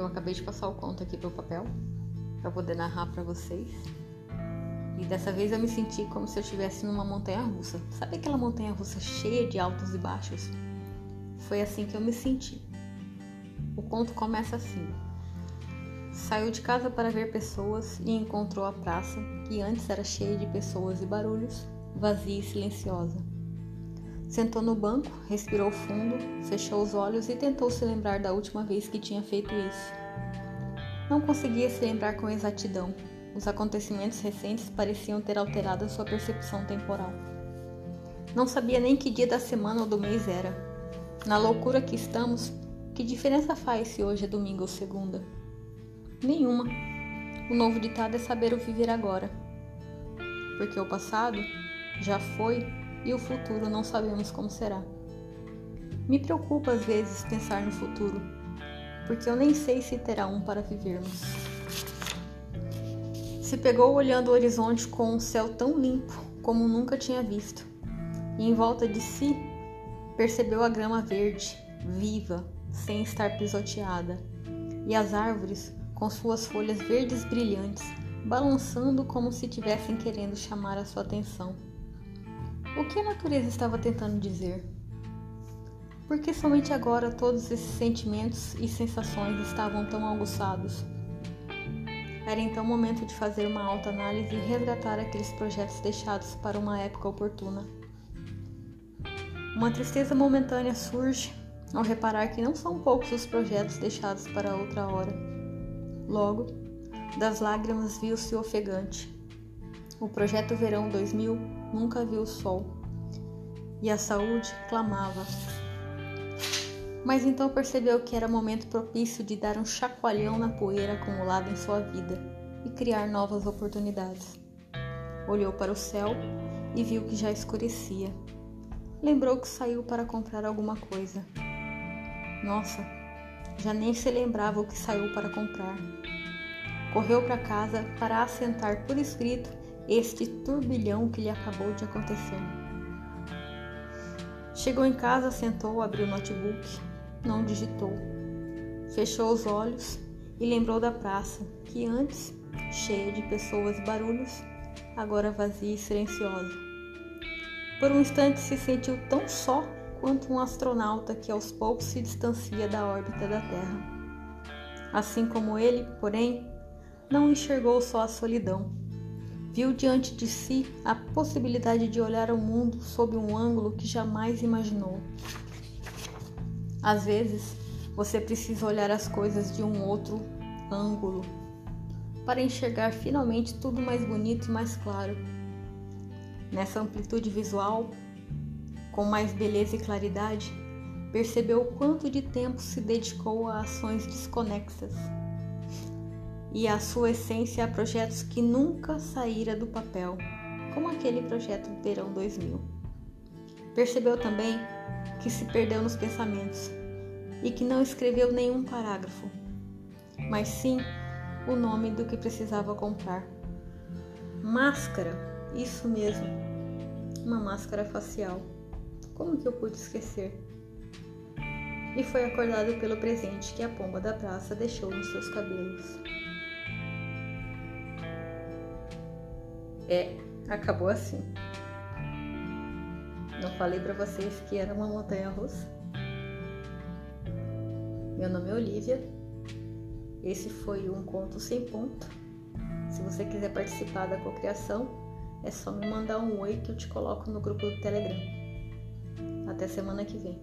Eu acabei de passar o conto aqui pro papel para poder narrar para vocês. E dessa vez eu me senti como se eu estivesse numa montanha russa. Sabe aquela montanha russa cheia de altos e baixos? Foi assim que eu me senti. O conto começa assim: Saiu de casa para ver pessoas e encontrou a praça, que antes era cheia de pessoas e barulhos, vazia e silenciosa. Sentou no banco, respirou fundo, fechou os olhos e tentou se lembrar da última vez que tinha feito isso. Não conseguia se lembrar com exatidão. Os acontecimentos recentes pareciam ter alterado sua percepção temporal. Não sabia nem que dia da semana ou do mês era. Na loucura que estamos, que diferença faz se hoje é domingo ou segunda? Nenhuma. O novo ditado é saber o viver agora. Porque o passado já foi e o futuro não sabemos como será. Me preocupa às vezes pensar no futuro, porque eu nem sei se terá um para vivermos. Se pegou olhando o horizonte com um céu tão limpo como nunca tinha visto, e em volta de si percebeu a grama verde, viva, sem estar pisoteada, e as árvores com suas folhas verdes brilhantes, balançando como se tivessem querendo chamar a sua atenção. O que a natureza estava tentando dizer? Por que somente agora todos esses sentimentos e sensações estavam tão aguçados? Era então o momento de fazer uma autoanálise e resgatar aqueles projetos deixados para uma época oportuna. Uma tristeza momentânea surge ao reparar que não são poucos os projetos deixados para outra hora. Logo, das lágrimas viu-se ofegante. O projeto Verão 2000 nunca viu o sol e a saúde clamava. Mas então percebeu que era momento propício de dar um chacoalhão na poeira acumulada em sua vida e criar novas oportunidades. Olhou para o céu e viu que já escurecia. Lembrou que saiu para comprar alguma coisa. Nossa, já nem se lembrava o que saiu para comprar. Correu para casa para assentar por escrito este turbilhão que lhe acabou de acontecer. Chegou em casa, sentou, abriu o notebook, não digitou. Fechou os olhos e lembrou da praça, que antes, cheia de pessoas e barulhos, agora vazia e silenciosa. Por um instante se sentiu tão só quanto um astronauta que aos poucos se distancia da órbita da Terra. Assim como ele, porém, não enxergou só a solidão, viu diante de si a possibilidade de olhar o mundo sob um ângulo que jamais imaginou. Às vezes, você precisa olhar as coisas de um outro ângulo para enxergar finalmente tudo mais bonito e mais claro. Nessa amplitude visual, com mais beleza e claridade, percebeu o quanto de tempo se dedicou a ações desconexas e a sua essência a projetos que nunca saíra do papel, como aquele projeto Verão 2000. Percebeu também que se perdeu nos pensamentos e que não escreveu nenhum parágrafo, mas sim o nome do que precisava comprar. Máscara, isso mesmo, uma máscara facial. Como que eu pude esquecer? E foi acordado pelo presente que a pomba da praça deixou nos seus cabelos. É, acabou assim. Não falei para vocês que era uma montanha russa? Meu nome é Olivia. Esse foi um conto sem ponto. Se você quiser participar da cocriação, é só me mandar um oi que eu te coloco no grupo do Telegram. Até semana que vem.